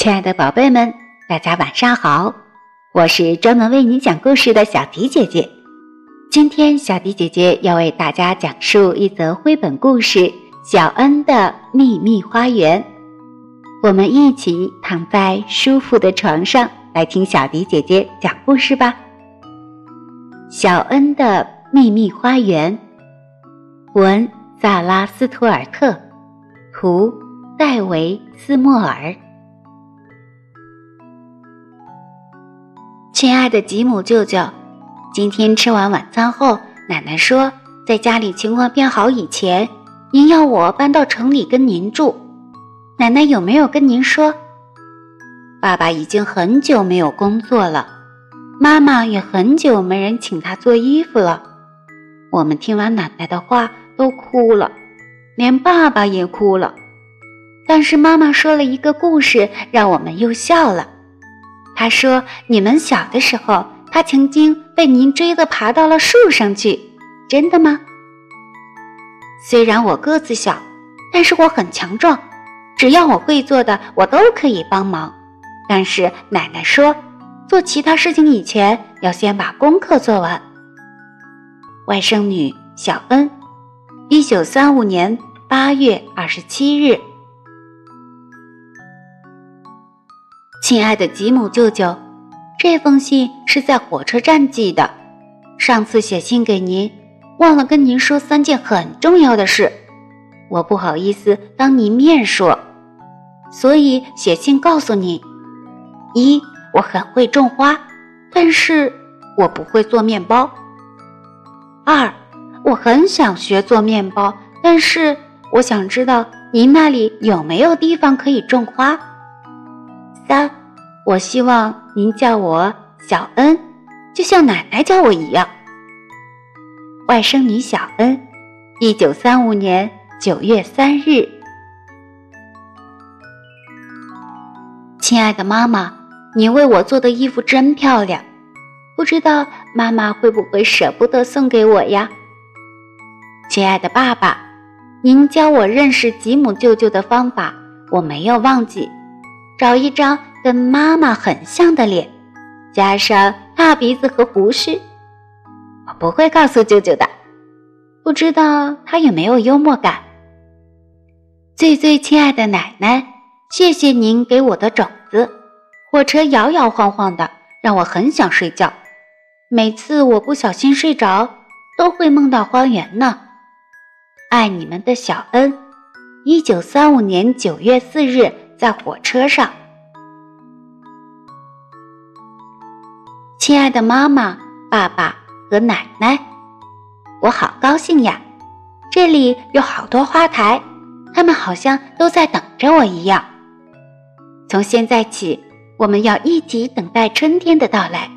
亲爱的宝贝们，大家晚上好！我是专门为你讲故事的小迪姐姐。今天，小迪姐姐要为大家讲述一则绘本故事《小恩的秘密花园》。我们一起躺在舒服的床上，来听小迪姐姐讲故事吧。小恩的秘密花园，文萨拉斯图尔特，图戴维斯莫尔。亲爱的吉姆舅舅，今天吃完晚餐后，奶奶说，在家里情况变好以前，您要我搬到城里跟您住。奶奶有没有跟您说？爸爸已经很久没有工作了，妈妈也很久没人请他做衣服了。我们听完奶奶的话都哭了，连爸爸也哭了。但是妈妈说了一个故事，让我们又笑了。他说：“你们小的时候，他曾经被您追着爬到了树上去，真的吗？”虽然我个子小，但是我很强壮，只要我会做的，我都可以帮忙。但是奶奶说，做其他事情以前要先把功课做完。外甥女小恩，一九三五年八月二十七日。亲爱的吉姆舅舅，这封信是在火车站寄的。上次写信给您，忘了跟您说三件很重要的事，我不好意思当您面说，所以写信告诉您：一，我很会种花，但是我不会做面包；二，我很想学做面包，但是我想知道您那里有没有地方可以种花；三。我希望您叫我小恩，就像奶奶叫我一样。外甥女小恩，一九三五年九月三日。亲爱的妈妈，您为我做的衣服真漂亮，不知道妈妈会不会舍不得送给我呀？亲爱的爸爸，您教我认识吉姆舅舅的方法，我没有忘记，找一张。跟妈妈很像的脸，加上大鼻子和胡须，我不会告诉舅舅的。不知道他有没有幽默感。最最亲爱的奶奶，谢谢您给我的种子。火车摇摇晃晃的，让我很想睡觉。每次我不小心睡着，都会梦到花园呢。爱你们的小恩。一九三五年九月四日，在火车上。亲爱的妈妈、爸爸和奶奶，我好高兴呀！这里有好多花台，他们好像都在等着我一样。从现在起，我们要一起等待春天的到来。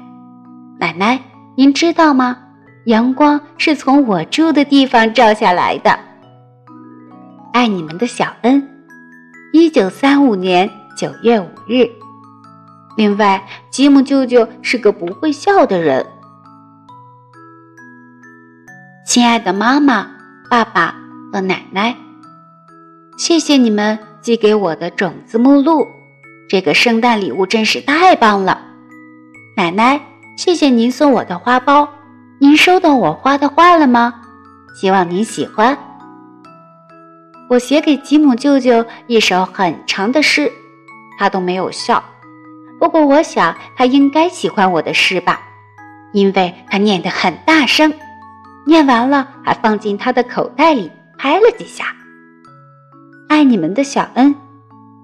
奶奶，您知道吗？阳光是从我住的地方照下来的。爱你们的小恩，一九三五年九月五日。另外，吉姆舅舅是个不会笑的人。亲爱的妈妈、爸爸和奶奶，谢谢你们寄给我的种子目录，这个圣诞礼物真是太棒了。奶奶，谢谢您送我的花苞，您收到我画的画了吗？希望您喜欢。我写给吉姆舅舅一首很长的诗，他都没有笑。不过，我想他应该喜欢我的诗吧，因为他念得很大声，念完了还放进他的口袋里拍了几下。爱你们的小恩，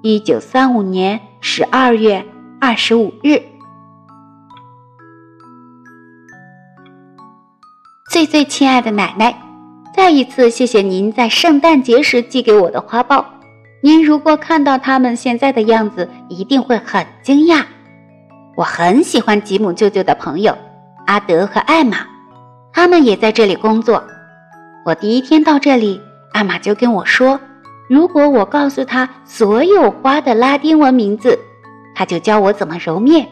一九三五年十二月二十五日。最最亲爱的奶奶，再一次谢谢您在圣诞节时寄给我的花苞。您如果看到他们现在的样子，一定会很惊讶。我很喜欢吉姆舅舅的朋友阿德和艾玛，他们也在这里工作。我第一天到这里，艾玛就跟我说，如果我告诉他所有花的拉丁文名字，他就教我怎么揉面。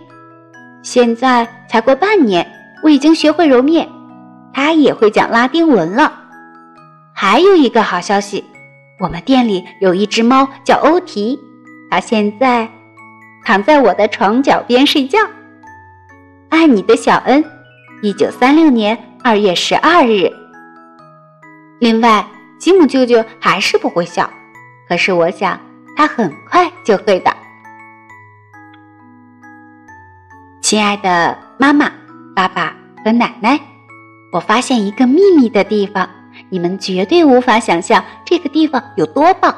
现在才过半年，我已经学会揉面，他也会讲拉丁文了。还有一个好消息。我们店里有一只猫叫欧提，它现在，躺在我的床脚边睡觉。爱你的小恩，一九三六年二月十二日。另外，吉姆舅舅还是不会笑，可是我想他很快就会的。亲爱的妈妈、爸爸和奶奶，我发现一个秘密的地方，你们绝对无法想象这个地方有多棒。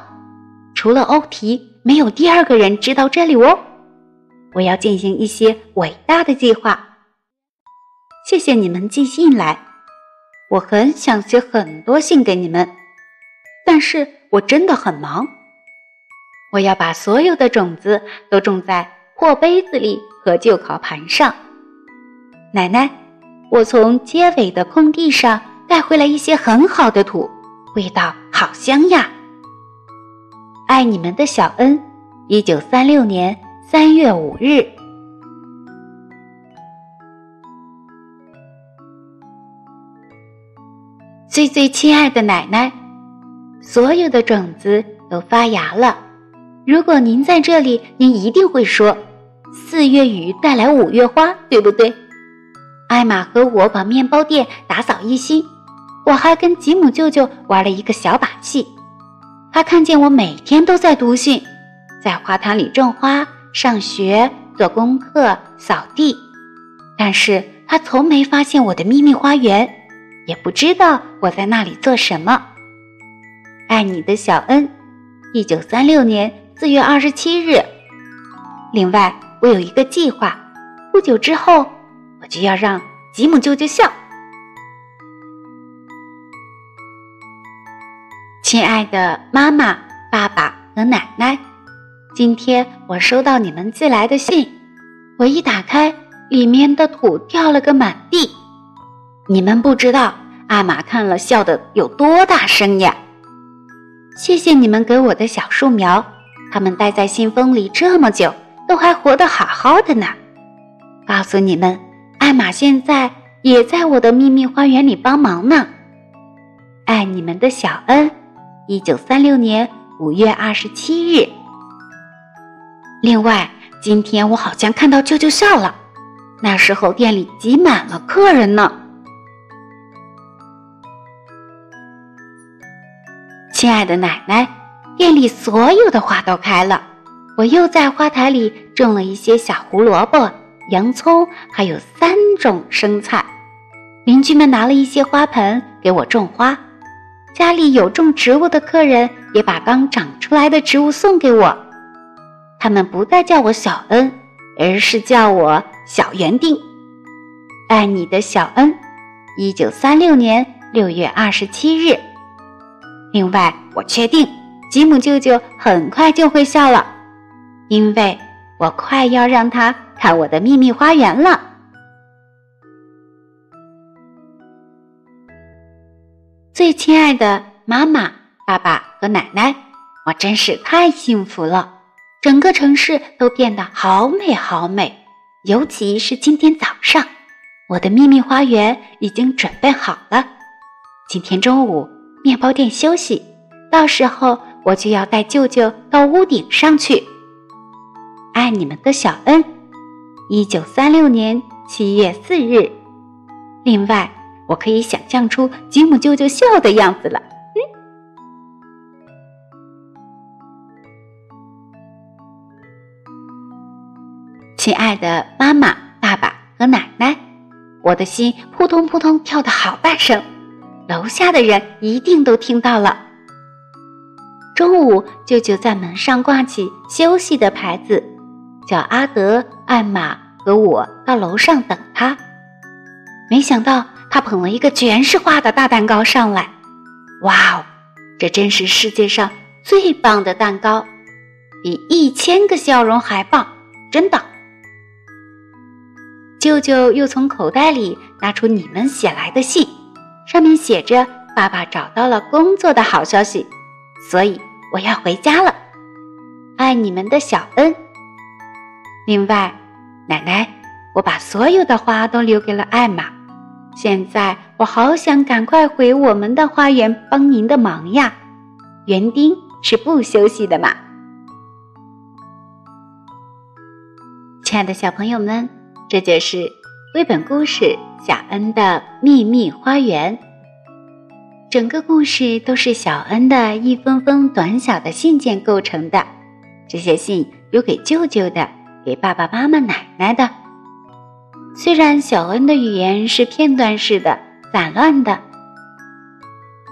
除了欧提，没有第二个人知道这里哦。我要进行一些伟大的计划。谢谢你们寄信来，我很想写很多信给你们，但是我真的很忙。我要把所有的种子都种在破杯子里和旧烤盘上。奶奶，我从街尾的空地上带回来一些很好的土，味道好香呀。爱你们的小恩，一九三六年三月五日。最最亲爱的奶奶，所有的种子都发芽了。如果您在这里，您一定会说：“四月雨带来五月花，对不对？”艾玛和我把面包店打扫一新，我还跟吉姆舅舅玩了一个小把戏。他看见我每天都在读信，在花坛里种花、上学、做功课、扫地，但是他从没发现我的秘密花园。也不知道我在那里做什么。爱你的小恩，一九三六年四月二十七日。另外，我有一个计划，不久之后我就要让吉姆舅舅笑。亲爱的妈妈、爸爸和奶奶，今天我收到你们寄来的信，我一打开，里面的土掉了个满地。你们不知道，阿玛看了笑得有多大声呀！谢谢你们给我的小树苗，它们待在信封里这么久，都还活得好好的呢。告诉你们，艾玛现在也在我的秘密花园里帮忙呢。爱你们的小恩，一九三六年五月二十七日。另外，今天我好像看到舅舅笑了，那时候店里挤满了客人呢。亲爱的奶奶，店里所有的花都开了。我又在花台里种了一些小胡萝卜、洋葱，还有三种生菜。邻居们拿了一些花盆给我种花。家里有种植物的客人也把刚长出来的植物送给我。他们不再叫我小恩，而是叫我小园丁。爱你的小恩，一九三六年六月二十七日。另外，我确定吉姆舅舅很快就会笑了，因为我快要让他看我的秘密花园了。最亲爱的妈妈、爸爸和奶奶，我真是太幸福了！整个城市都变得好美好美，尤其是今天早上，我的秘密花园已经准备好了。今天中午。面包店休息，到时候我就要带舅舅到屋顶上去。爱你们的小恩，一九三六年七月四日。另外，我可以想象出吉姆舅舅笑的样子了。亲爱的妈妈、爸爸和奶奶，我的心扑通扑通跳的好大声。楼下的人一定都听到了。中午，舅舅在门上挂起休息的牌子，叫阿德、艾玛和我到楼上等他。没想到他捧了一个全是花的大蛋糕上来。哇哦，这真是世界上最棒的蛋糕，比一千个笑容还棒，真的。舅舅又从口袋里拿出你们写来的信。上面写着：“爸爸找到了工作的好消息，所以我要回家了。爱你们的小恩。另外，奶奶，我把所有的花都留给了艾玛。现在我好想赶快回我们的花园帮您的忙呀。园丁是不休息的嘛。亲爱的小朋友们，这就是绘本故事《小恩的秘密花园》。整个故事都是小恩的一封封短小的信件构成的。这些信有给舅舅的，给爸爸妈妈、奶奶的。虽然小恩的语言是片段式的、散乱的，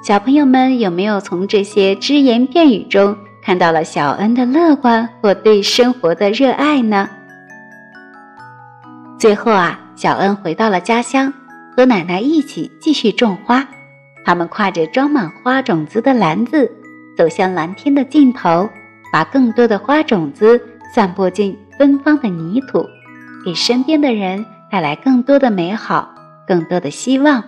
小朋友们有没有从这些只言片语中看到了小恩的乐观或对生活的热爱呢？最后啊，小恩回到了家乡，和奶奶一起继续种花。他们挎着装满花种子的篮子，走向蓝天的尽头，把更多的花种子散播进芬芳的泥土，给身边的人带来更多的美好，更多的希望。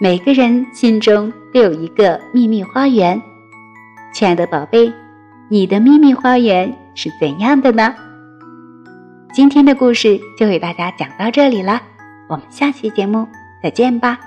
每个人心中都有一个秘密花园，亲爱的宝贝，你的秘密花园是怎样的呢？今天的故事就给大家讲到这里了，我们下期节目再见吧。